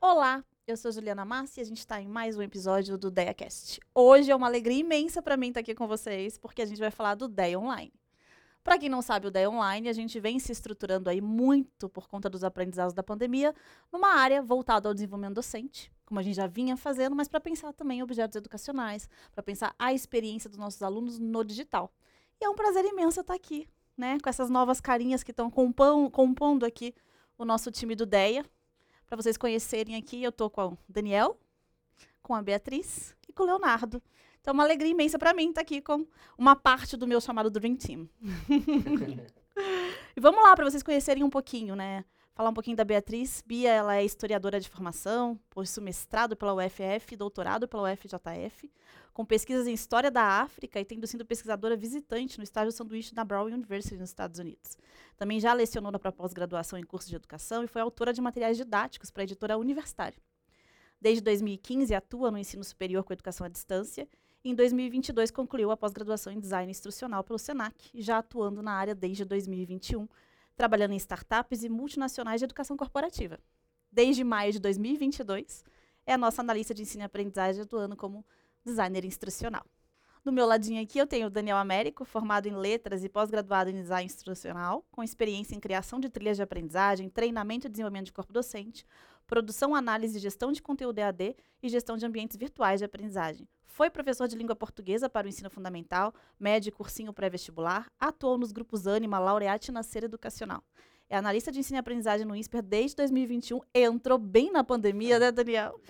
Olá, eu sou Juliana Massi e a gente está em mais um episódio do DeiaCast. Hoje é uma alegria imensa para mim estar aqui com vocês, porque a gente vai falar do DEA Online. Para quem não sabe, o DEA Online, a gente vem se estruturando aí muito por conta dos aprendizados da pandemia, numa área voltada ao desenvolvimento docente, como a gente já vinha fazendo, mas para pensar também em objetos educacionais, para pensar a experiência dos nossos alunos no digital. E é um prazer imenso estar aqui, né, com essas novas carinhas que estão compondo aqui o nosso time do DEA. Para vocês conhecerem aqui, eu estou com o Daniel, com a Beatriz e com o Leonardo. Então, é uma alegria imensa para mim estar aqui com uma parte do meu chamado Dream Team. e vamos lá, para vocês conhecerem um pouquinho, né? Falar um pouquinho da Beatriz. Bia, ela é historiadora de formação, possui mestrado pela UFF, doutorado pela UFJF, com pesquisas em História da África e tendo sido pesquisadora visitante no estágio sanduíche da Brown University nos Estados Unidos. Também já lecionou na pós-graduação em cursos de educação e foi autora de materiais didáticos para a editora universitária. Desde 2015 atua no ensino superior com educação à distância e em 2022 concluiu a pós-graduação em design instrucional pelo SENAC, já atuando na área desde 2021 trabalhando em startups e multinacionais de educação corporativa. Desde maio de 2022, é a nossa analista de ensino e aprendizagem atuando como designer instrucional. Do meu ladinho aqui eu tenho o Daniel Américo, formado em letras e pós-graduado em design instrucional, com experiência em criação de trilhas de aprendizagem, treinamento e desenvolvimento de corpo docente, produção, análise e gestão de conteúdo EAD e gestão de ambientes virtuais de aprendizagem. Foi professor de língua portuguesa para o ensino fundamental, médio e cursinho pré-vestibular, atuou nos grupos Anima, Laureate e Nascer Educacional. É analista de ensino e aprendizagem no INSPER desde 2021, entrou bem na pandemia, né, Daniel?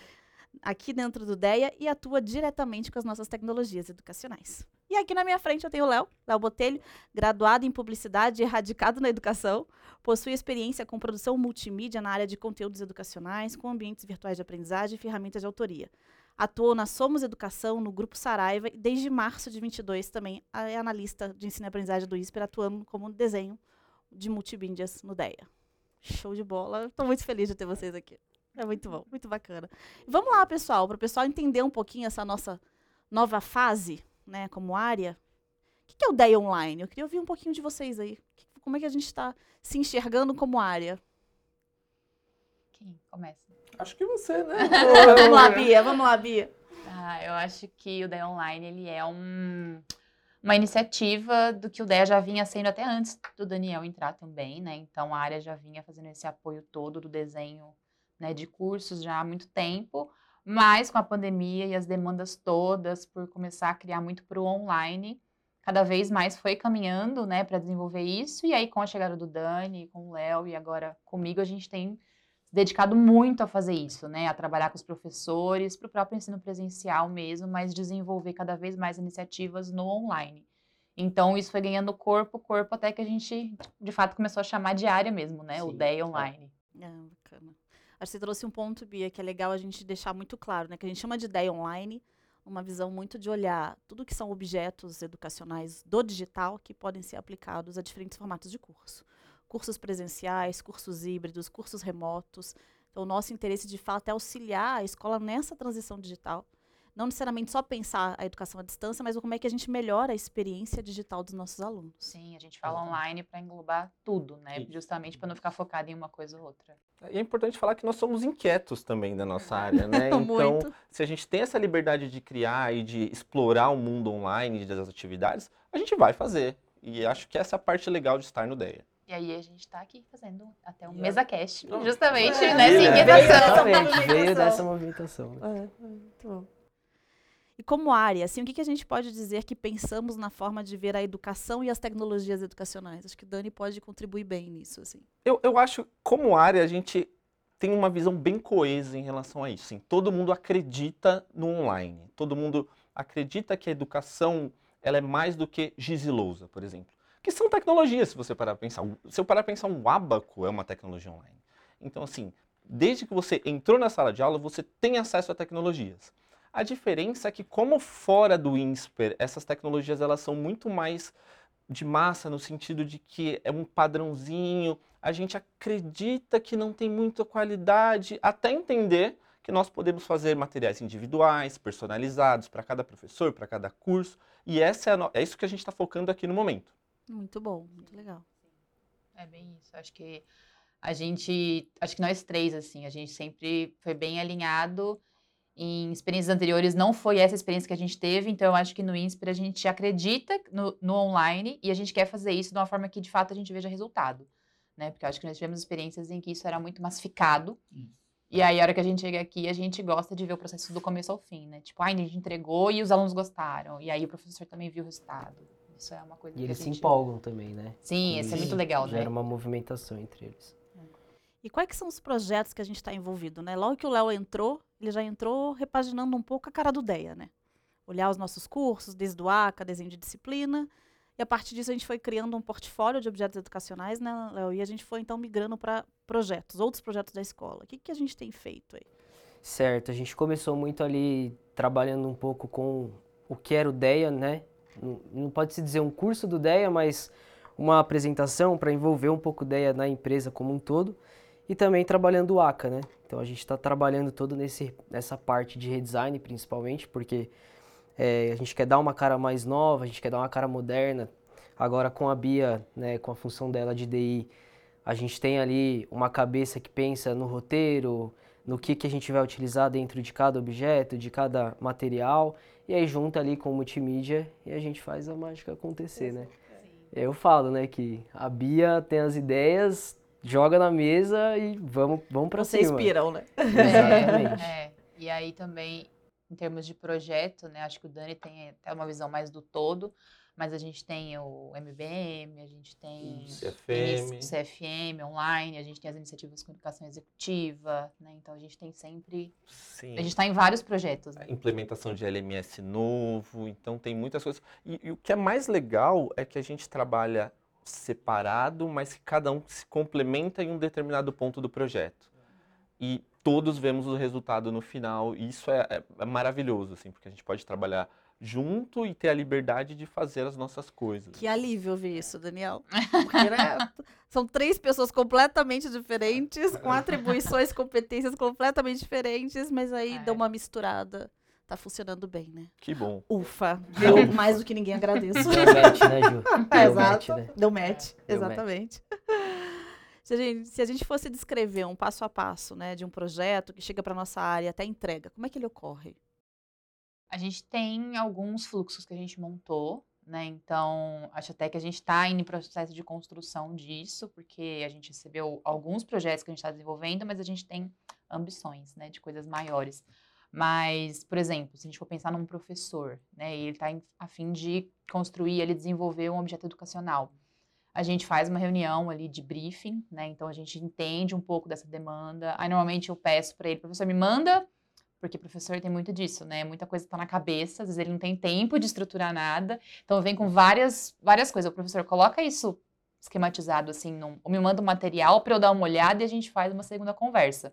aqui dentro do DEA e atua diretamente com as nossas tecnologias educacionais. E aqui na minha frente eu tenho o Léo, Léo Botelho, graduado em publicidade e radicado na educação, possui experiência com produção multimídia na área de conteúdos educacionais, com ambientes virtuais de aprendizagem e ferramentas de autoria. Atuou na Somos Educação, no Grupo Saraiva, e desde março de 22 também é analista de ensino e aprendizagem do ISPER, atuando como desenho de multimídias no DEA. Show de bola. Estou muito feliz de ter vocês aqui. É muito bom, muito bacana. Vamos lá, pessoal, para o pessoal entender um pouquinho essa nossa nova fase, né, como área. O que é o DEI Online? Eu queria ouvir um pouquinho de vocês aí. Como é que a gente está se enxergando como área? Quem começa? Acho que você, né? vamos lá, Bia, vamos lá, Bia. Ah, eu acho que o DEI Online, ele é um, uma iniciativa do que o DEA já vinha sendo até antes do Daniel entrar também, né? Então, a área já vinha fazendo esse apoio todo do desenho né, de cursos já há muito tempo, mas com a pandemia e as demandas todas por começar a criar muito para o online, cada vez mais foi caminhando né, para desenvolver isso. E aí, com a chegada do Dani, com o Léo e agora comigo, a gente tem se dedicado muito a fazer isso, né? A trabalhar com os professores, para o próprio ensino presencial mesmo, mas desenvolver cada vez mais iniciativas no online. Então, isso foi ganhando corpo, corpo, até que a gente, de fato, começou a chamar de área mesmo, né? Sim, o DEI online. É, bacana. Acho que você trouxe um ponto, Bia, que é legal a gente deixar muito claro, né? Que a gente chama de ideia online, uma visão muito de olhar tudo que são objetos educacionais do digital que podem ser aplicados a diferentes formatos de curso. Cursos presenciais, cursos híbridos, cursos remotos. Então, o nosso interesse, de fato, é auxiliar a escola nessa transição digital não necessariamente só pensar a educação à distância, mas como é que a gente melhora a experiência digital dos nossos alunos. Sim, a gente fala online para englobar tudo, né? Justamente para não ficar focado em uma coisa ou outra. E é importante falar que nós somos inquietos também da nossa área, né? Então, se a gente tem essa liberdade de criar e de explorar o mundo online das atividades, a gente vai fazer. E acho que essa é a parte legal de estar no DEA. E aí a gente está aqui fazendo até um mesa cast, justamente é, nessa inquietação. Veio, veio dessa movimentação. É, muito bom. E como área, assim, o que, que a gente pode dizer que pensamos na forma de ver a educação e as tecnologias educacionais? Acho que Dani pode contribuir bem nisso. Assim. Eu, eu acho, como área, a gente tem uma visão bem coesa em relação a isso. Assim, todo mundo acredita no online. Todo mundo acredita que a educação ela é mais do que giz e lousa, por exemplo. Que são tecnologias, se você parar para pensar. Se eu parar para pensar, um abaco é uma tecnologia online. Então, assim, desde que você entrou na sala de aula, você tem acesso a tecnologias. A diferença é que, como fora do INSPER, essas tecnologias elas são muito mais de massa, no sentido de que é um padrãozinho, a gente acredita que não tem muita qualidade, até entender que nós podemos fazer materiais individuais, personalizados para cada professor, para cada curso, e essa é, no... é isso que a gente está focando aqui no momento. Muito bom, muito legal. É bem isso. Acho que a gente, acho que nós três, assim, a gente sempre foi bem alinhado. Em experiências anteriores não foi essa experiência que a gente teve, então eu acho que no INSPER a gente acredita no, no online e a gente quer fazer isso de uma forma que de fato a gente veja resultado, né? Porque eu acho que nós tivemos experiências em que isso era muito massificado. E aí, a hora que a gente chega aqui, a gente gosta de ver o processo do começo ao fim, né? Tipo, ai, a gente entregou e os alunos gostaram. E aí o professor também viu o resultado. Isso é uma coisa E que eles a se gente... empolgam também, né? Sim, isso é isso. muito legal, né? Gera uma movimentação entre eles. E quais que são os projetos que a gente está envolvido, né? Logo que o Léo entrou, ele já entrou repaginando um pouco a cara do DEA, né? Olhar os nossos cursos, desde o ACA, desenho de disciplina. E a partir disso a gente foi criando um portfólio de objetos educacionais, né, Léo? E a gente foi então migrando para projetos, outros projetos da escola. O que, que a gente tem feito aí? Certo, a gente começou muito ali trabalhando um pouco com o que era o DEA, né? Não, pode se dizer um curso do DEA, mas uma apresentação para envolver um pouco o DEA na empresa como um todo. E também trabalhando o ACA, né? Então a gente está trabalhando todo nesse, nessa parte de redesign, principalmente, porque é, a gente quer dar uma cara mais nova, a gente quer dar uma cara moderna. Agora com a Bia, né, com a função dela de DI, a gente tem ali uma cabeça que pensa no roteiro, no que, que a gente vai utilizar dentro de cada objeto, de cada material, e aí junta ali com o multimídia e a gente faz a mágica acontecer, né? Eu falo, né, que a Bia tem as ideias, joga na mesa e vamos, vamos pra Vocês cima. piram, né? Exatamente. É, e aí também, em termos de projeto, né, acho que o Dani tem até uma visão mais do todo, mas a gente tem o MBM, a gente tem CFM. CFM online, a gente tem as iniciativas de comunicação executiva, né, então a gente tem sempre, Sim. a gente está em vários projetos, né? implementação de LMS novo, então tem muitas coisas. E, e o que é mais legal é que a gente trabalha separado, mas que cada um se complementa em um determinado ponto do projeto. E todos vemos o resultado no final, e isso é, é- é maravilhoso, assim, porque a gente pode trabalhar junto e ter a liberdade de fazer as nossas coisas. Que alívio ouvir isso, Daniel. Porque, né, são três pessoas completamente diferentes, com atribuições, competências completamente diferentes, mas aí É. deu uma misturada. Tá funcionando bem, né? Que bom. Ufa, deu mais do que ninguém agradeço. Deu match, né, Ju? É, Deu match, né? Deu match, Deu exatamente. Se a, gente, se a gente fosse descrever um passo a passo, né, de um projeto que chega para nossa área até a entrega, como é que ele ocorre? A gente tem alguns fluxos que a gente montou, né? Então, acho até que a gente está em processo de construção disso, porque a gente recebeu alguns projetos que a gente está desenvolvendo, mas a gente tem ambições, né, de coisas maiores. Mas, por exemplo, se a gente for pensar num professor, né, e ele está a fim de construir, ele desenvolver um objeto educacional. A gente faz uma reunião ali de briefing, né? Então a gente entende um pouco dessa demanda. Aí normalmente eu peço para ele, professor, me manda porque professor tem muito disso, né? Muita coisa tá na cabeça, às vezes ele não tem tempo de estruturar nada. Então vem com várias, várias coisas. O professor coloca isso esquematizado assim, num, ou me manda um material para eu dar uma olhada e a gente faz uma segunda conversa.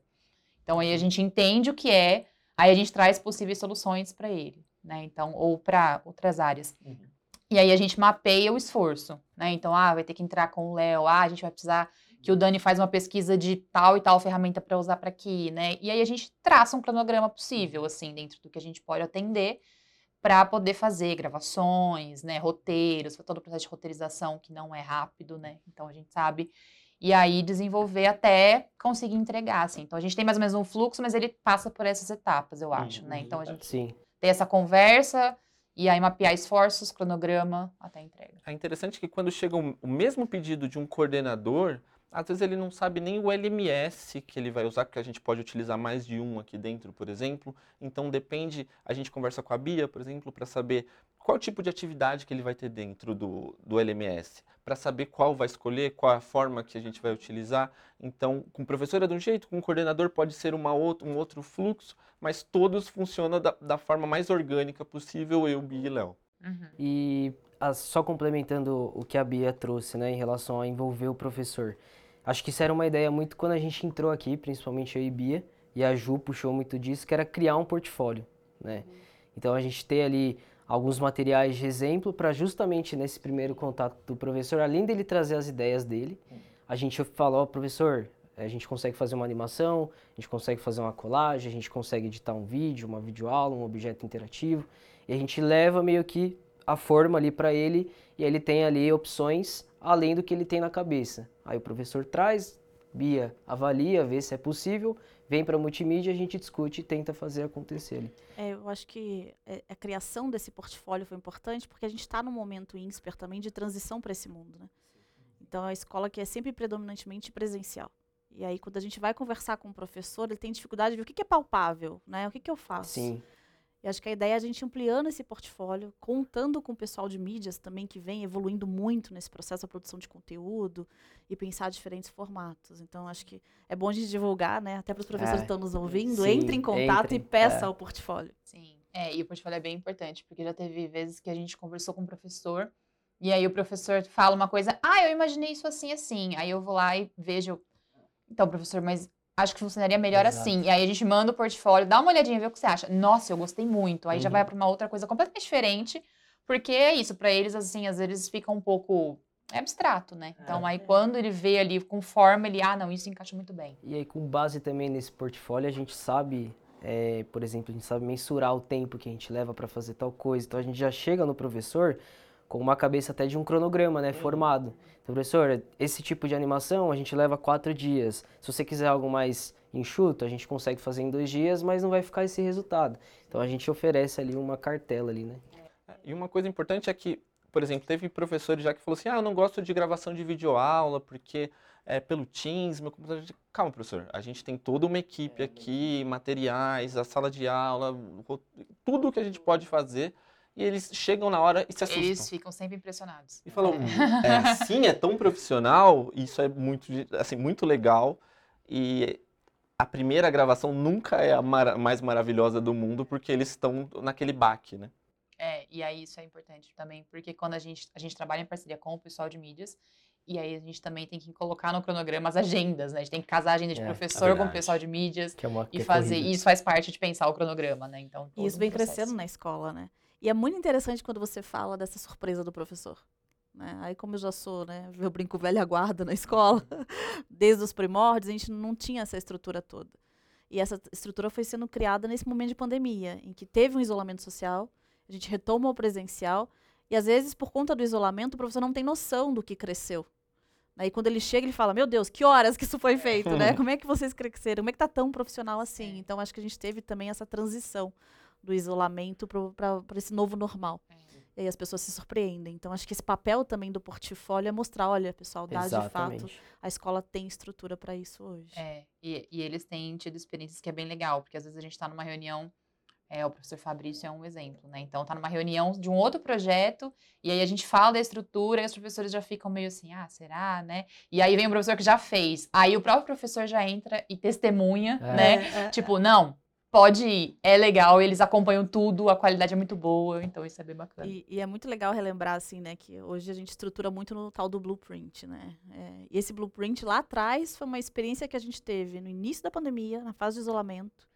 Então aí a gente entende o que é, aí a gente traz possíveis soluções para ele, né? Então, ou para outras áreas. E aí a gente mapeia o esforço, né? Então, ah, vai ter que entrar com o Léo, ah, a gente vai precisar que o Dani faz uma pesquisa de tal e tal ferramenta para usar para aqui, né? E aí a gente traça um cronograma possível, assim, dentro do que a gente pode atender para poder fazer gravações, né, roteiros, todo o processo de roteirização que não é rápido, né? Então a gente sabe e aí desenvolver até conseguir entregar, assim. Então a gente tem mais ou menos um fluxo, mas ele passa por essas etapas, eu acho, né? Então a gente Sim. tem essa conversa e aí mapear esforços, cronograma até a entrega. É interessante que quando chega o mesmo pedido de um coordenador, às vezes ele não sabe nem o LMS que ele vai usar, porque a gente pode utilizar mais de um aqui dentro, por exemplo. Então depende, a gente conversa com a Bia, por exemplo, para saber qual tipo de atividade que ele vai ter dentro do, do LMS, para saber qual vai escolher, qual a forma que a gente vai utilizar. Então, com o professor é de um jeito, com o coordenador pode ser uma outra, um outro fluxo, mas todos funcionam da, da forma mais orgânica possível, eu, Bia e Léo. E ah, só complementando o que a Bia trouxe, né, em relação a envolver o professor. Acho que isso era uma ideia muito quando a gente entrou aqui, principalmente eu e Bia, e a Ju puxou muito disso, que era criar um portfólio, né? Então a gente ter ali alguns materiais de exemplo para justamente nesse primeiro contato do professor, além dele trazer as ideias dele, a gente falou, ó, professor, a gente consegue fazer uma animação, a gente consegue fazer uma colagem, a gente consegue editar um vídeo, uma videoaula, um objeto interativo, e a gente leva meio que a forma ali para ele e ele tem ali opções além do que ele tem na cabeça. Aí o professor traz, Bia avalia, vê se é possível, vem para a multimídia, a gente discute e tenta fazer acontecer ali. É, eu acho que é, a criação desse portfólio foi importante porque a gente está num momento ínsper também de transição para esse mundo, né? Então, é a escola que é sempre predominantemente presencial. E aí, quando a gente vai conversar com o professor, ele tem dificuldade de ver o que, que é palpável, né? O que, que eu faço? Sim. E acho que a ideia é a gente ampliando esse portfólio, contando com o pessoal de mídias também, que vem evoluindo muito nesse processo da produção de conteúdo e pensar diferentes formatos. Então, acho que é bom a gente divulgar, né? Até para os professores É, que estão nos ouvindo, sim, entre em contato entrem, e peça é. o portfólio. Sim. É, e o portfólio é bem importante, porque já teve vezes que a gente conversou com o professor, e aí o professor fala uma coisa, ah, eu imaginei isso assim, assim. Aí eu vou lá e vejo, então, professor, mas acho que funcionaria melhor Exato. assim. E aí a gente manda o portfólio, dá uma olhadinha, vê o que você acha. Nossa, eu gostei muito. Aí já Uhum. vai para uma outra coisa completamente diferente, porque é isso, para eles, assim, às vezes fica um pouco é abstrato, né? Então, aí quando ele vê ali com forma, ele, ah, não, isso encaixa muito bem. E aí, com base também nesse portfólio, a gente sabe, é, por exemplo, a gente sabe mensurar o tempo que a gente leva para fazer tal coisa. Então, a gente já chega no professor com uma cabeça até de um cronograma, né, formado. Então, professor, esse tipo de animação a gente leva quatro dias. Se você quiser algo mais enxuto, a gente consegue fazer em dois dias, mas não vai ficar esse resultado. Então, a gente oferece ali uma cartela ali, né? E uma coisa importante é que, por exemplo, teve professores já que falou assim: ah, eu não gosto de gravação de videoaula porque é pelo Teams, meu computador. Calma, professor, a gente tem toda uma equipe aqui, materiais, a sala de aula, tudo que a gente pode fazer. E eles chegam na hora e se assustam. Eles ficam sempre impressionados. E falam, é assim, é tão profissional, isso é muito, assim, muito legal. E a primeira gravação nunca é a mara- mais maravilhosa do mundo, porque eles estão naquele baque, né? É, e aí isso é importante também, porque quando a gente, a gente trabalha em parceria com o pessoal de mídias, e aí a gente também tem que colocar no cronograma as agendas, né? A gente tem que casar a agenda de É, é professor com o pessoal de mídias Que é uma e que é fazer. corrida. E isso faz parte de pensar o cronograma, né? Então, E todo isso um vem processo. crescendo na escola, né? E é muito interessante quando você fala dessa surpresa do professor. Né? Aí, como eu já sou, né, eu brinco velha guarda na escola, desde os primórdios, a gente não tinha essa estrutura toda. E essa estrutura foi sendo criada nesse momento de pandemia, em que teve um isolamento social, a gente retoma o presencial, e às vezes, por conta do isolamento, o professor não tem noção do que cresceu. Aí quando ele chega, ele fala, meu Deus, que horas que isso foi feito, né? Como é que vocês cresceram? Como é que tá tão profissional assim? Então, acho que a gente teve também essa transição do isolamento para esse novo normal. É. E aí as pessoas se surpreendem. Então, acho que esse papel também do portfólio é mostrar, olha, pessoal, dá de fato, a escola tem estrutura para isso hoje. É, e, e eles têm tido experiências que é bem legal, porque às vezes a gente está numa reunião, é, o professor Fabrício é um exemplo, né? Então tá numa reunião de um outro projeto, e aí a gente fala da estrutura, e os professores já ficam meio assim, ah, será, né? E aí vem o professor que já fez. Aí o próprio professor já entra e testemunha, É. né? É, é, Tipo, não, pode ir, é legal, eles acompanham tudo, a qualidade é muito boa, então isso é bem bacana. E, e é muito legal relembrar, assim, né, que hoje a gente estrutura muito no tal do blueprint, né? É, e esse blueprint lá atrás foi uma experiência que a gente teve no início da pandemia, na fase de isolamento,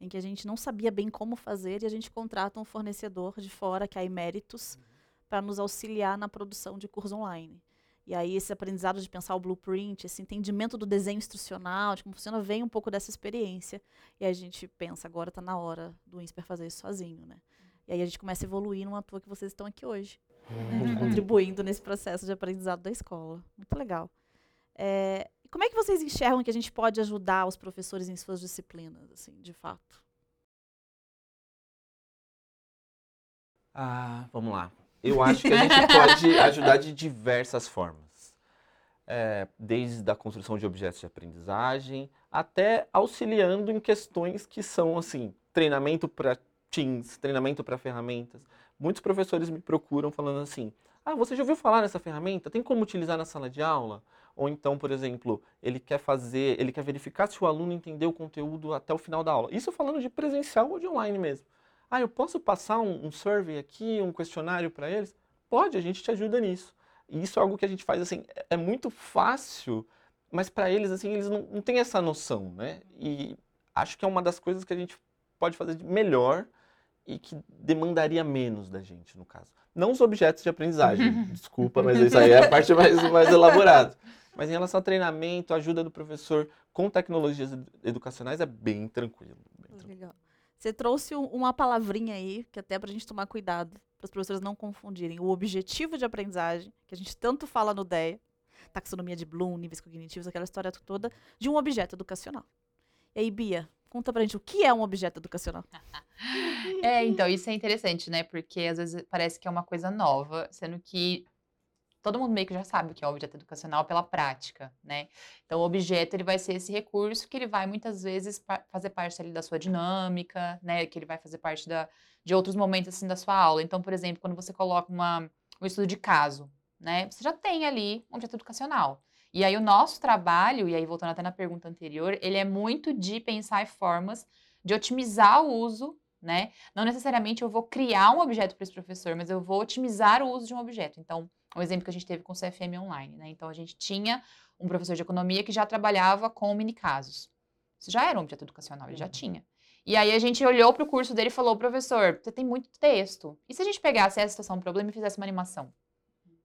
em que a gente não sabia bem como fazer e a gente contrata um fornecedor de fora, que é a Emeritus, para nos auxiliar na produção de curso online. E aí esse aprendizado de pensar o blueprint, esse entendimento do desenho instrucional, de como funciona, vem um pouco dessa experiência. E aí a gente pensa, agora está na hora do INSPER fazer isso sozinho, né? E aí a gente começa a evoluir numa toa que vocês estão aqui hoje, contribuindo nesse processo de aprendizado da escola. Muito legal. É, e como é que vocês enxergam que a gente pode ajudar os professores em suas disciplinas, assim, de fato? Ah, vamos lá. Eu acho que a gente pode ajudar de diversas formas. É, desde a construção de objetos de aprendizagem até auxiliando em questões que são assim, treinamento para Teams, treinamento para ferramentas. Muitos professores me procuram falando assim: "Ah, você já ouviu falar nessa ferramenta? Tem como utilizar na sala de aula?" Ou então, por exemplo, ele quer fazer, ele quer verificar se o aluno entendeu o conteúdo até o final da aula. Isso falando de presencial ou de online mesmo. Ah, eu posso passar um, um survey aqui, um questionário para eles? Pode, a gente te ajuda nisso. E isso é algo que a gente faz assim, é- é muito fácil, mas para eles assim, eles não, não têm essa noção, né? E acho que é uma das coisas que a gente pode fazer de melhor e que demandaria menos da gente, no caso. Não os objetos de aprendizagem, desculpa, mas isso aí é a parte mais, mais elaborada. Mas em relação a treinamento, ajuda do professor com tecnologias edu- educacionais é bem tranquilo. bem tranquilo. Legal. Você trouxe um- uma palavrinha aí, que até para a gente tomar cuidado, para os professores não confundirem o objetivo de aprendizagem, que a gente tanto fala no DEA, taxonomia de Bloom, níveis cognitivos, aquela história toda, de um objeto educacional. E aí, Bia, conta pra gente o que é um objeto educacional. É, então, isso é interessante, né? Porque às vezes parece que é uma coisa nova, sendo que todo mundo meio que já sabe o que é objeto educacional pela prática, né? Então, o objeto ele vai ser esse recurso que ele vai muitas vezes fazer parte ali da sua dinâmica, né? Que ele vai fazer parte da, de outros momentos assim da sua aula. Então, por exemplo, quando você coloca uma, um estudo de caso, né? Você já tem ali um objeto educacional. E aí o nosso trabalho, e aí voltando até na pergunta anterior, ele é muito de pensar em formas de otimizar o uso né? Não necessariamente eu vou criar um objeto para esse professor, mas eu vou otimizar o uso de um objeto. Então, um exemplo que a gente teve com o CFM Online, né? Então, a gente tinha um professor de economia que já trabalhava com mini casos. Isso já era um objeto educacional, ele já uhum. tinha. E aí a gente olhou para o curso dele e falou, professor, você tem muito texto. E se a gente pegasse essa situação, um problema e fizesse uma animação?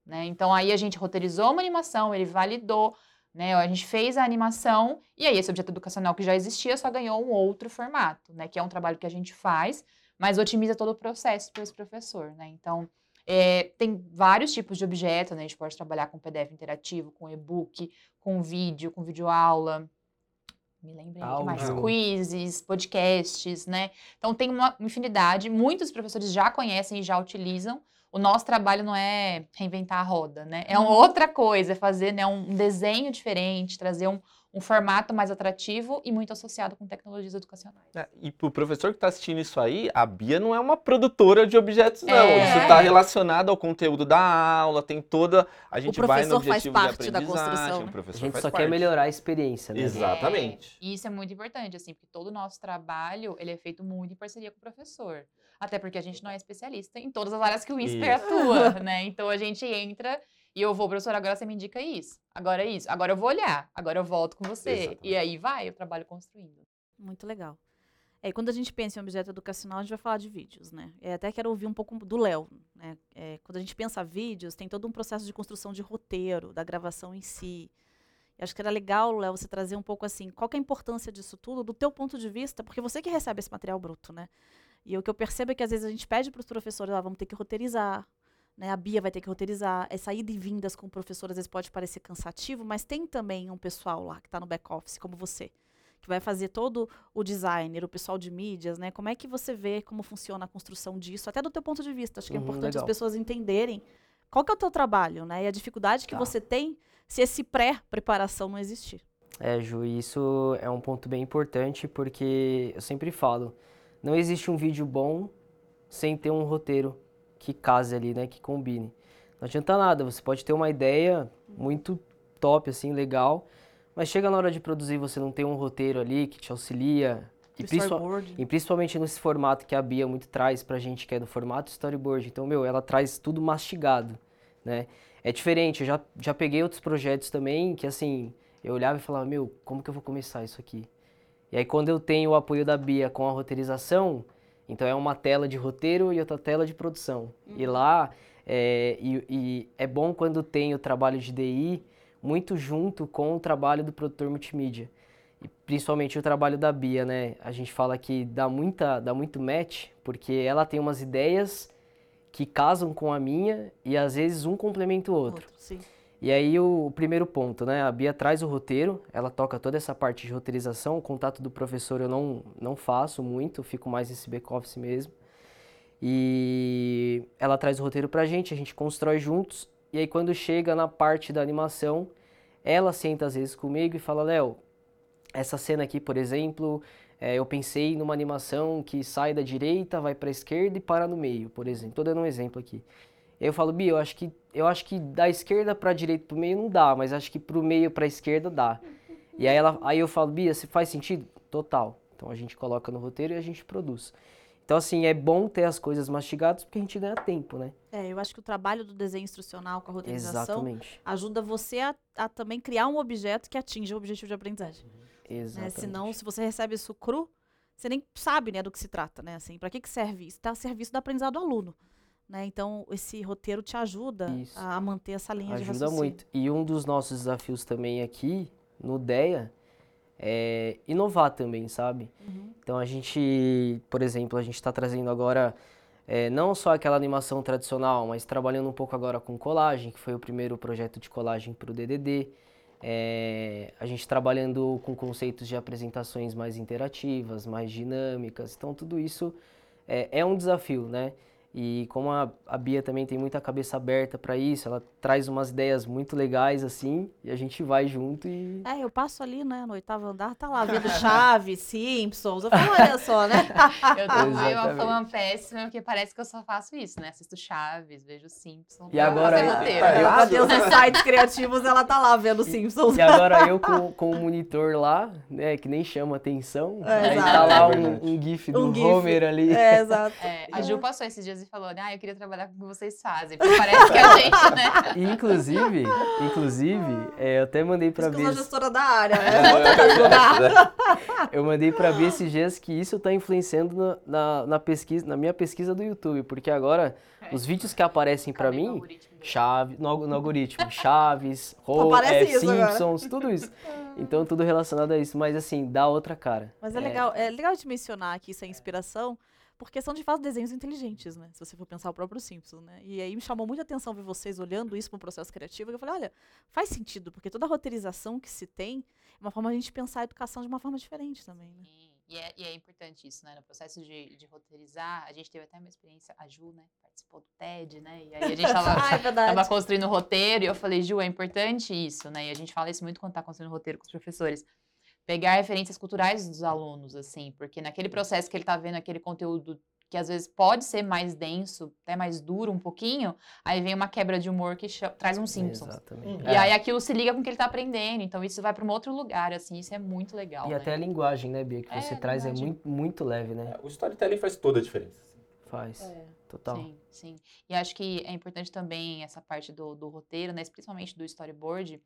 Né? Então aí a gente roteirizou uma animação, ele validou, né? A gente fez a animação e aí esse objeto educacional que já existia só ganhou um outro formato, né? Que é um trabalho que a gente faz, mas otimiza todo o processo para esse professor, né? Então, é, tem vários tipos de objetos, né? A gente pode trabalhar com PDF interativo, com e-book, com vídeo, com videoaula. Me lembrei que mais? Quizzes, podcasts, né? Então tem uma infinidade. Muitos professores já conhecem e já utilizam o nosso trabalho não é reinventar a roda, né? É uma uhum. outra coisa, é fazer né, um desenho diferente, trazer um, um formato mais atrativo e muito associado com tecnologias educacionais. É, e para o professor que está assistindo isso aí, a Bia não é uma produtora de objetos, não. É. Isso está relacionado ao conteúdo da aula, tem toda. A gente vai no objetivo faz parte de aprendizagem. Da construção, né? A gente só parte. quer melhorar a experiência, né? Exatamente. É, e isso é muito importante, assim, porque todo o nosso trabalho ele é feito muito em parceria com o professor. Até porque a gente não é especialista em todas as áreas que o INSPER atua, né? Então a gente entra e eu vou, professor, agora você me indica isso, agora é isso, agora eu vou olhar, agora eu volto com você. Exatamente. E aí vai o trabalho construindo. Muito legal. É, quando a gente pensa em objeto educacional, a gente vai falar de vídeos, né? É, até quero ouvir um pouco do Léo, né? É, quando a gente pensa vídeos, tem todo um processo de construção de roteiro, da gravação em si. Eu acho que era legal, Léo, você trazer um pouco assim, qual é a importância disso tudo, do teu ponto de vista, porque você que recebe esse material bruto, né? E o que eu percebo é que às vezes a gente pede para os professores, ah, vamos ter que roteirizar, né? A Bia vai ter que roteirizar. Essa ida e vindas com o professor às vezes pode parecer cansativo, mas tem também um pessoal lá que está no back-office, como você, que vai fazer todo o designer, o pessoal de mídias, né? Como é que você vê como funciona a construção disso, até do teu ponto de vista? Acho que é uhum, importante as pessoas entenderem qual que é o teu trabalho, né? E a dificuldade que tá. você tem se esse pré-preparação não existir. É, Ju, isso é um ponto bem importante porque eu sempre falo, não existe um vídeo bom sem ter um roteiro que case ali, né, que combine. Não adianta nada, você pode ter uma ideia muito top, assim, legal, mas chega na hora de produzir, você não tem um roteiro ali que te auxilia. E, principal, e principalmente nesse formato que a Bia muito traz pra gente, que é no formato storyboard. Então, meu, ela traz tudo mastigado, né? É diferente, eu já, já peguei outros projetos também que, assim, eu olhava e falava, meu, como que eu vou começar isso aqui? E aí, quando eu tenho o apoio da Bia com a roteirização, então é uma tela de roteiro e outra tela de produção. Uhum. E lá é, e, e, é bom quando tem o trabalho de DI muito junto com o trabalho do produtor multimídia. E principalmente o trabalho da Bia, né? A gente fala que dá, muita, dá muito match, porque ela tem umas ideias que casam com a minha e às vezes um complementa o outro. outro e aí o, o, primeiro ponto, né? A Bia traz o roteiro, ela toca toda essa parte de roteirização, o contato do professor eu não, não faço muito, fico mais nesse back-office mesmo. E ela traz o roteiro pra gente, a gente constrói juntos, e aí quando chega na parte da animação, ela senta às vezes comigo e fala, Léo, essa cena aqui, por exemplo, é, eu pensei numa animação que sai da direita, vai para a esquerda e para no meio, por exemplo. Estou dando um exemplo aqui. Eu falo, Bia, eu acho que eu acho que da esquerda para direita para o meio não dá, mas acho que para o meio para a esquerda dá. E aí, ela, aí eu falo, Bia, se faz sentido? Total. Então a gente coloca no roteiro e a gente produz. Então, assim, é bom ter as coisas mastigadas porque a gente ganha tempo, né? É, eu acho que o trabalho do desenho instrucional com a roteirização Exatamente. ajuda você a, a, também criar um objeto que atinja o objetivo de aprendizagem. Uhum. Exatamente. Né? Senão, se você recebe isso cru, você nem sabe né, do que se trata, né? Assim, para que, que serve isso? Está a serviço do aprendizado do aluno. Né? Então, esse roteiro te ajuda Isso. a manter essa linha ajuda de raciocínio. Ajuda muito. E um dos nossos desafios também aqui, no DEA, é inovar também, sabe? Uhum. Então, a gente, por exemplo, a gente está trazendo agora é, não só aquela animação tradicional, mas trabalhando um pouco agora com colagem, que foi o primeiro projeto de colagem para o DDD. É, a gente trabalhando com conceitos de apresentações mais interativas, mais dinâmicas. Então, tudo isso é, é um desafio, né? E como a, a Bia também tem muita cabeça aberta para isso, ela traz umas ideias muito legais assim, e a gente vai junto e. É, eu passo ali, né, no oitavo andar, tá lá vendo Chaves, Simpsons. Eu falo, olha só, né? Eu também uma fama péssima, porque parece que eu só faço isso, né? Assisto Chaves, vejo Simpsons. E agora eu- roteiro. eu- Ah, Deus, nos sites criativos ela tá lá vendo Simpsons. E agora eu com, com o monitor lá, né, que nem chama atenção, É, aí exato. tá lá É um, um gif do Um gif. Homer ali. É, exato. É, a Ju passou esses dias e falou, né? Ah, eu queria trabalhar com o que vocês fazem. Porque parece que a gente, né? Inclusive, inclusive, é, eu até mandei pra sou gestora da área, né? Tentar ajudar. Eu mandei pra ver esses dias que isso tá influenciando na, na, na pesquisa, na minha pesquisa do YouTube, porque agora os vídeos que aparecem pra mim? Chaves, no, no algoritmo, Chaves, Ho, aparece é, isso agora. Simpsons, tudo isso. Então tudo relacionado a isso, mas assim, dá outra cara. Mas é legal, é legal de mencionar que isso é inspiração, porque são de fato desenhos inteligentes, né? Se você for pensar o próprio Simpsons, né? E aí me chamou muita atenção ver vocês olhando isso para um processo criativo, e eu falei, olha, faz sentido, porque toda a roteirização que se tem é uma forma de a gente pensar a educação de uma forma diferente também, né? Sim, E é, e é importante isso, né? No processo de, de roteirizar, a gente teve até uma experiência, a Ju, né? Participou do TED, né? E aí a gente tava, ah, é tava construindo o roteiro e eu falei, Ju, é importante isso, né? E a gente fala isso muito quando tá construindo roteiro com os professores. Pegar referências culturais dos alunos, assim, porque naquele processo que ele tá vendo aquele conteúdo que às vezes pode ser mais denso, até mais duro um pouquinho, aí vem uma quebra de humor que traz um Simpsons. Exatamente. E aí aquilo se liga com o que ele tá aprendendo, então isso vai para um outro lugar, assim, isso é muito legal. E né? até a linguagem, né, Bia, que É, você traz é linguagem. muito, muito leve, né? O storytelling faz toda a diferença. Faz, É. total. Sim, sim. E acho que é importante também essa parte do, do roteiro, né? Principalmente do storyboard.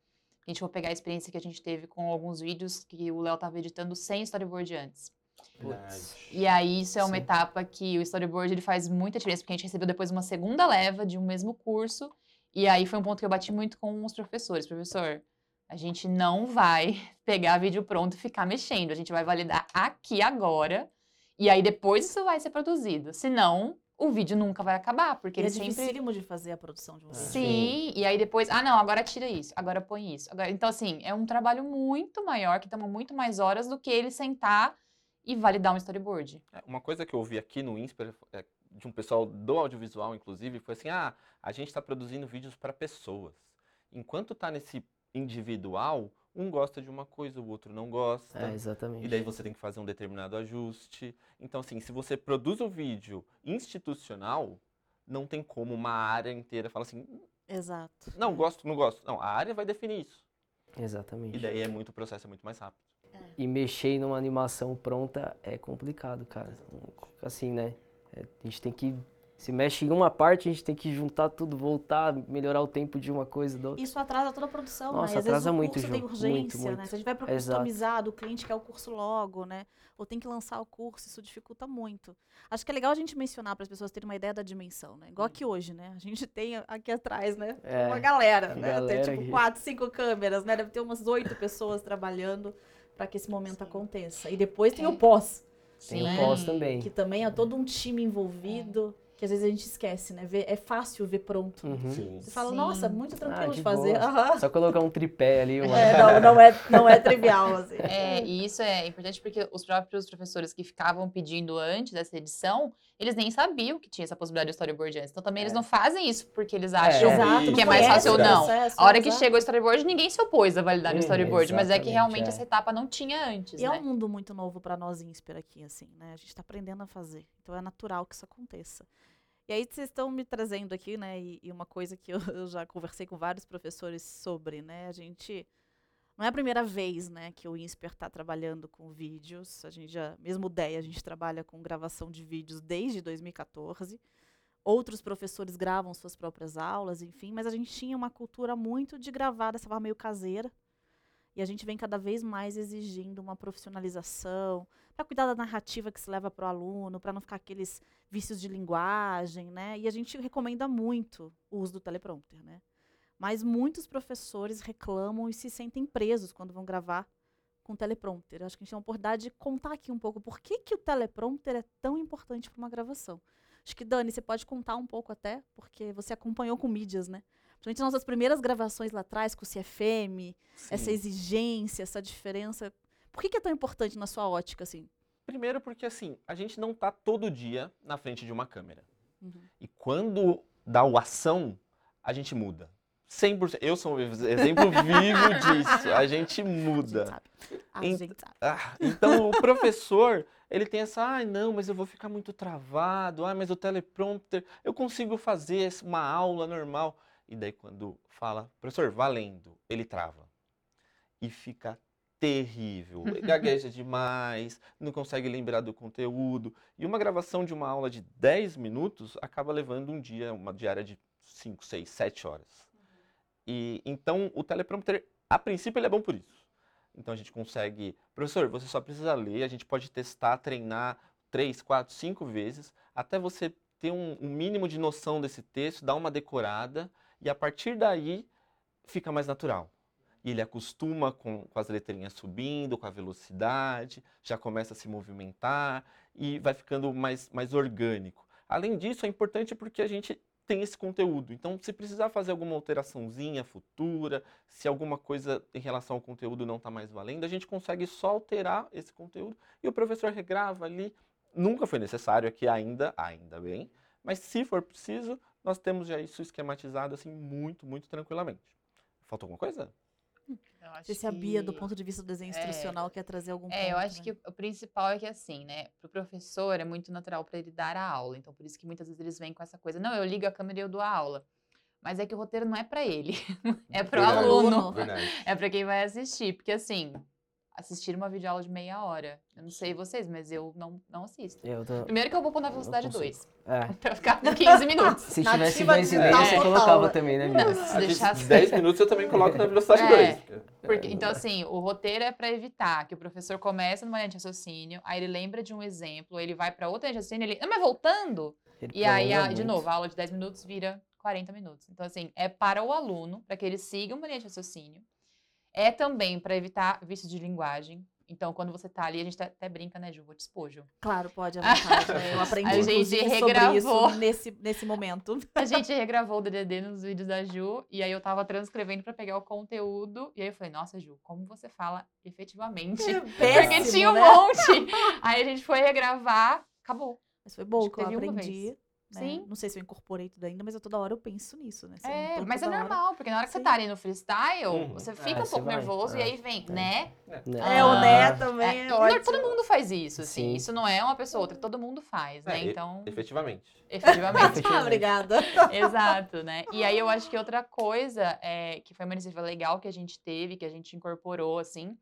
A gente for pegar a experiência que a gente teve com alguns vídeos que o Léo tava editando sem storyboard antes. Putz. E aí isso é uma Sim. etapa que o storyboard ele faz muita diferença, porque a gente recebeu depois uma segunda leva de um mesmo curso. E aí foi um ponto que eu bati muito com os professores. Professor, a gente não vai pegar vídeo pronto e ficar mexendo. A gente vai validar aqui agora. E aí depois isso vai ser produzido. Senão, o vídeo nunca vai acabar, porque E é ele sempre dificílimo de fazer a produção de um vídeo. Sim, e aí depois, ah, não, agora tira isso, agora põe isso. Agora, então, assim, é um trabalho muito maior, que toma muito mais horas do que ele sentar e validar um storyboard. É, Uma coisa que eu ouvi aqui no Insper, é, de um pessoal do audiovisual, inclusive, foi assim: ah, a gente está produzindo vídeos para pessoas. Enquanto tá nesse individual, um gosta de uma coisa, o outro não gosta. É, exatamente. E daí você tem que fazer um determinado ajuste. Então, assim, se você produz o vídeo institucional, não tem como uma área inteira falar assim, Exato. não, gosto, não gosto. Não, a área vai definir isso. Exatamente. E daí é muito o processo é muito mais rápido. E mexer numa animação pronta é complicado, cara. Assim, né? É, a gente tem que. Se mexe em uma parte, a gente tem que juntar tudo, voltar, melhorar o tempo de uma coisa da outra. Isso atrasa toda a produção, Nossa, né? Às atrasa vezes o muito, curso Ju, tem muito, urgência, né? muito. Se a gente vai para customizado, o cliente quer o curso logo, né? Ou tem que lançar o curso, isso dificulta muito. Acho que é legal a gente mencionar para as pessoas terem uma ideia da dimensão, né? Igual aqui hoje, né? A gente tem aqui atrás, né? É, uma galera, né? galera tem tipo aqui. quatro, cinco câmeras, né? Deve ter umas oito pessoas trabalhando para que esse momento aconteça. E depois tem É. o pós, Tem Sim. o pós também. que também é todo um time envolvido, que às vezes a gente esquece, né? Ver- é fácil ver pronto. Uhum. Sim. Você fala, Sim. nossa, muito tranquilo Ah, de fazer. Aham. Só colocar um tripé ali, uma... É, não, não é, não é trivial, assim. É, e isso é importante porque os próprios professores que ficavam pedindo antes dessa edição, eles nem sabiam que tinha essa possibilidade de storyboard antes. Então também eles É. não fazem isso porque eles acham Exato, que é mais fácil ou o não. processo, A hora que exato. chegou o storyboard, ninguém se opôs a validar no Uhum, storyboard, mas é que realmente é. essa etapa não tinha antes, E é né? um mundo muito novo para nós Insper aqui, assim, né? A gente está aprendendo a fazer. Então é natural que isso aconteça. E aí vocês estão me trazendo aqui, né? E, e uma coisa que eu, eu já conversei com vários professores sobre, né? A gente não é a primeira vez, né, que o Insper está trabalhando com vídeos. A gente já, mesmo o a gente trabalha com gravação de vídeos desde 2014. Outros professores gravam suas próprias aulas, enfim, mas a gente tinha uma cultura muito de gravar dessa forma meio caseira. E a gente vem cada vez mais exigindo uma profissionalização, para cuidar da narrativa que se leva para o aluno, para não ficar aqueles vícios de linguagem, né? E a gente recomenda muito o uso do teleprompter, né? Mas muitos professores reclamam e se sentem presos quando vão gravar com teleprompter. Acho que a gente tem a oportunidade de contar aqui um pouco por que, que o teleprompter é tão importante para uma gravação. Acho que, Dani, você pode contar um pouco até, porque você acompanhou com mídias, né? Principalmente nossas primeiras gravações lá atrás, com o CFM, essa Sim. exigência, essa diferença. Por que, que é tão importante na sua ótica, assim? Primeiro porque assim, a gente não tá todo dia na frente de uma câmera. Uhum. E quando dá o ação, a gente muda. 100%. Eu sou um ex- exemplo vivo disso. A gente A gente muda. sabe. A Ent- gente sabe. Ah, então o professor, ele tem essa, ai não, mas eu vou ficar muito travado, ai, mas o teleprompter, eu consigo fazer uma aula normal. E daí quando fala, professor, valendo, ele trava. E fica terrível. Gagueja demais, não consegue lembrar do conteúdo. E uma gravação de uma aula de 10 minutos acaba levando um dia, uma diária de 5, 6, 7 horas. E então o teleprompter, a princípio, ele é bom por isso. Então a gente consegue, professor, você só precisa ler, a gente pode testar, treinar três, quatro, cinco vezes, até você ter um, um mínimo de noção desse texto, dar uma decorada, e a partir daí fica mais natural. E ele acostuma com, com as letrinhas subindo, com a velocidade, já começa a se movimentar e vai ficando mais, mais orgânico. Além disso, é importante porque a gente tem esse conteúdo. Então, se precisar fazer alguma alteraçãozinha futura, se alguma coisa em relação ao conteúdo não está mais valendo, a gente consegue só alterar esse conteúdo e o professor regrava ali. Nunca foi necessário aqui ainda, ainda bem, mas se for preciso, nós temos já isso esquematizado assim muito, muito tranquilamente. Faltou alguma coisa? Eu acho Não sei se a Bia, do que- ponto de vista do desenho É. instrucional, quer trazer algum É, eu ponto, acho né? que o- o principal é que assim, né, pro professor é muito natural para ele dar a aula. Então por isso que muitas vezes eles vêm com essa coisa, não, eu ligo a câmera e eu dou a aula. Mas é que o roteiro não é para ele, é pro Verdade, aluno. Verdade. É para quem vai assistir, porque assim, assistir uma videoaula de meia hora, eu não sei vocês, mas eu não, não assisto. Eu tô- Primeiro que eu vou pôr na velocidade consigo. 2, É. pra ficar com 15 minutos. Se Nativa tivesse dois e digital meio, você colocava também, né, Não, se deixasse 10 minutos eu também coloco na velocidade É. 2. Porque, então, assim, o roteiro é para evitar que o professor comece numa linha de raciocínio, aí ele lembra de um exemplo, ele vai para outra linha de raciocínio, ele. Não, mas voltando? Ele E aí, a- de novo, a aula de 10 minutos vira 40 minutos. Então, assim, é para o aluno, para que ele siga uma linha de raciocínio. É também para evitar vício de linguagem. Então, quando você tá ali, a gente até- brinca, né, Ju? Vou te expor, Ju. Claro, pode, à vontade. né? Eu aprendi, A gente regravou. isso nesse, nesse momento. A gente regravou o DDD nos vídeos da Ju, e aí eu tava transcrevendo para pegar o conteúdo, e aí eu falei, nossa, Ju, como você fala efetivamente? Porque Péssimo, tinha um né? monte. Aí a gente foi regravar, acabou. Mas foi bom que eu aprendi. Né? Sim. Não sei se eu incorporei tudo ainda, mas eu toda hora eu penso nisso, né? Eu não É, mas é toda hora- normal, porque na hora que você Sim. tá ali no freestyle, Uhum. você É, fica um você pouco vai. nervoso e É. aí vem, É. né? Né? É, o né Ah, também É, é, e todo mundo faz isso, assim. Sim. Isso não é uma pessoa ou outra, todo mundo faz, né? É, e- Então, Efetivamente. efetivamente. Ah, obrigada. Exato, né? E aí eu acho que outra coisa é que foi uma iniciativa legal que a gente teve, que a gente incorporou, assim,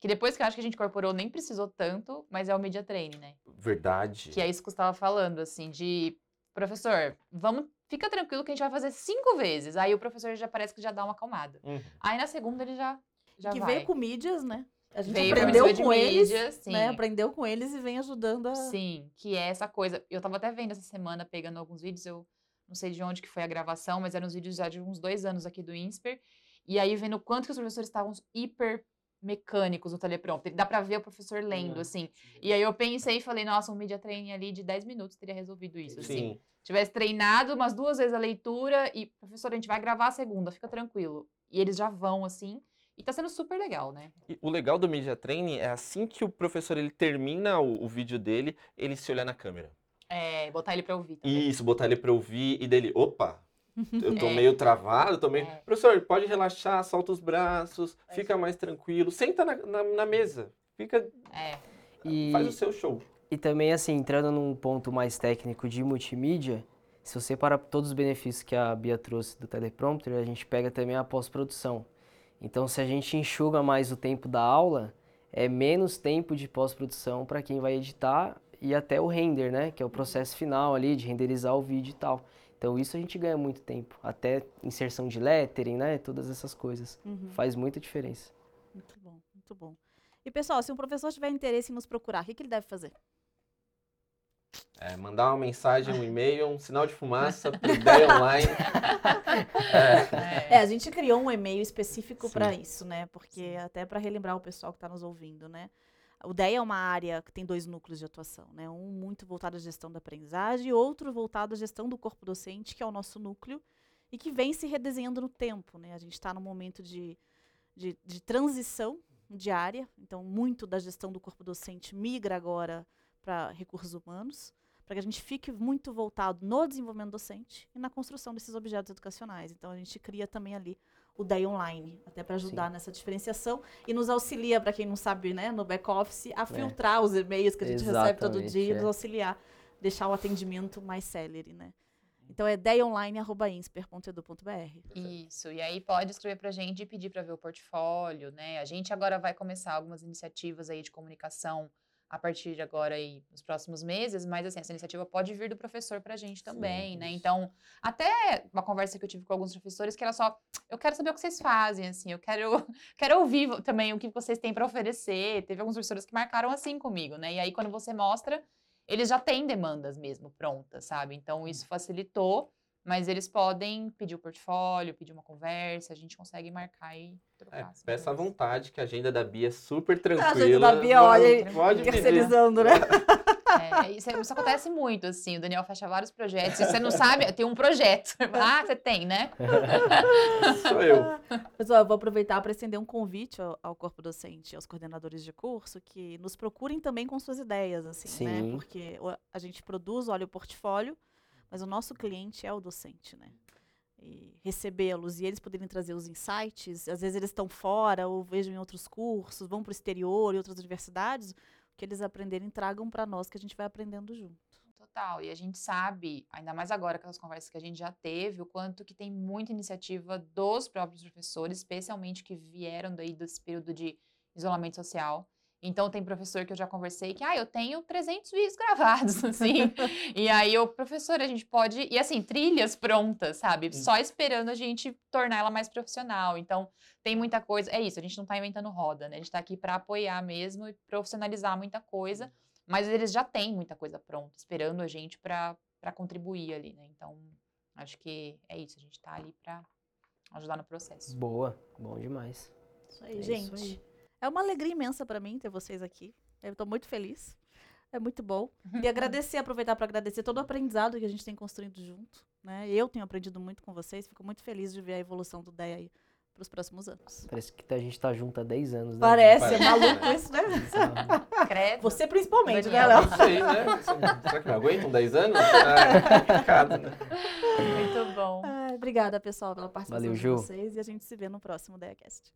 que depois que eu acho que a gente incorporou nem precisou tanto, mas é o Media Training, né? Verdade. Que é isso que você estava falando, assim, de professor, vamos, fica tranquilo que a gente vai fazer cinco vezes. Aí o professor já parece que já dá uma acalmada. Uhum. Aí na segunda ele já, já que vai. veio com mídias, né? A gente Veio com aprendeu com eles, mídia, sim. né? Aprendeu com eles e vem ajudando a... Sim, que é essa coisa. Eu tava até vendo essa semana, pegando alguns vídeos, eu não sei de onde que foi a gravação, mas eram uns vídeos já de uns dois anos aqui do INSPER. E aí vendo o quanto que os professores estavam hiper mecânicos no teleprompter. Dá pra ver o professor lendo, assim. E aí eu pensei e falei, nossa, um media training ali de 10 minutos teria resolvido isso, assim. Sim. Tivesse treinado umas duas vezes a leitura e, professor, a gente vai gravar a segunda, fica tranquilo. E eles já vão, assim. E tá sendo super legal, né? E o legal do Media Training é assim que o professor ele termina o, o vídeo dele, ele se olhar na câmera. É, botar ele pra ouvir também. Isso, botar ele pra ouvir e dele, opa, eu tô É. meio travado, tô meio... É. Professor, pode relaxar, solta os braços, fica mais tranquilo, senta na, na, na mesa, fica, É. E, faz o seu show. e também, assim, entrando num ponto mais técnico de multimídia, se você parar por todos os benefícios que a Bia trouxe do teleprompter, a gente pega também a pós-produção. Então, se a gente enxuga mais o tempo da aula, é menos tempo de pós-produção para quem vai editar e até o render, né? Que é o processo final ali de renderizar o vídeo e tal. Então, isso a gente ganha muito tempo. Até inserção de lettering, né? Todas essas coisas. Uhum. Faz muita diferença. Muito bom, muito bom. E, pessoal, se um professor tiver interesse em nos procurar, o que, que ele deve fazer? É, mandar uma mensagem, um e-mail, um sinal de fumaça Ideia Online. É. É, a gente criou um e-mail específico para isso, né? Porque até para relembrar o pessoal que está nos ouvindo, né? O DEA é uma área que tem dois núcleos de atuação, né? Um muito voltado à gestão da aprendizagem e outro voltado à gestão do corpo docente, que é o nosso núcleo, e que vem se redesenhando no tempo, né? A gente está num momento de, de, de transição diária, então muito da gestão do corpo docente migra agora para recursos humanos, para que a gente fique muito voltado no desenvolvimento docente e na construção desses objetos educacionais. Então a gente cria também ali o DEI Online, até para ajudar Sim. nessa diferenciação e nos auxilia, para quem não sabe, né, no back-office, a é. filtrar os e-mails que a gente Exatamente, recebe todo dia e nos é. auxiliar, deixar o atendimento mais célere, né. Então é deionline.insper.edu.br. Isso, e aí pode escrever para a gente e pedir para ver o portfólio, né? A gente agora vai começar algumas iniciativas aí de comunicação a partir de agora aí, nos próximos meses, mas assim, essa iniciativa pode vir do professor para a gente também, Sim, né? Então, até uma conversa que eu tive com alguns professores que era só, eu quero saber o que vocês fazem, assim, eu quero, quero ouvir também o que vocês têm para oferecer. Teve alguns professores que marcaram assim comigo, né? E aí, quando você mostra, eles já têm demandas mesmo prontas, sabe? Então, isso facilitou. Mas eles podem pedir o portfólio, pedir uma conversa, a gente consegue marcar e trocar. É, peça à vontade, que a agenda da Bia é super tranquila. A agenda da Bia, olha, pode terceirizando, né? É, isso, isso, acontece muito, assim, o Daniel fecha vários projetos, e você não sabe, tem um projeto. Ah, você tem, né? Sou eu. Pessoal, eu vou aproveitar para estender um convite ao, ao, corpo docente, aos coordenadores de curso, que nos procurem também com suas ideias, assim, né? Sim. né? Porque a gente produz, olha o portfólio, mas o nosso cliente é o docente, né? Recebê-los e eles poderem trazer os insights, às vezes eles estão fora ou vejam em outros cursos, vão para o exterior e outras universidades, o que eles aprenderem tragam para nós que a gente vai aprendendo junto. Total, e a gente sabe, ainda mais agora com as conversas que a gente já teve, o quanto que tem muita iniciativa dos próprios professores, especialmente que vieram daí desse período de isolamento social, então, tem professor que eu já conversei que, ah, eu tenho 300 vídeos gravados, assim. e aí, o professor, a gente pode. E assim, trilhas prontas, sabe? Só esperando a gente tornar ela mais profissional. Então, tem muita coisa. É isso, a gente não está inventando roda, né? A gente está aqui para apoiar mesmo e profissionalizar muita coisa. Mas eles já têm muita coisa pronta, esperando a gente para contribuir ali, né? Então, acho que é isso. A gente está ali para ajudar no processo. Boa, bom demais. Isso aí, é gente. Isso aí. É uma alegria imensa para mim ter vocês aqui. Eu estou muito feliz. É muito bom. E agradecer, aproveitar para agradecer todo o aprendizado que a gente tem construído junto. Né? Eu tenho aprendido muito com vocês. Fico muito feliz de ver a evolução do DEA aí para os próximos anos. Parece que a gente está junto há 10 anos, né? Parece, é maluco isso, né? Credo. Você principalmente, né, Léo? Não sei, né? Será que não aguentam 10 anos? É complicado, né? Muito bom. Ah, obrigada, pessoal, pela participação Valeu, de vocês. E a gente se vê no próximo DEAcast.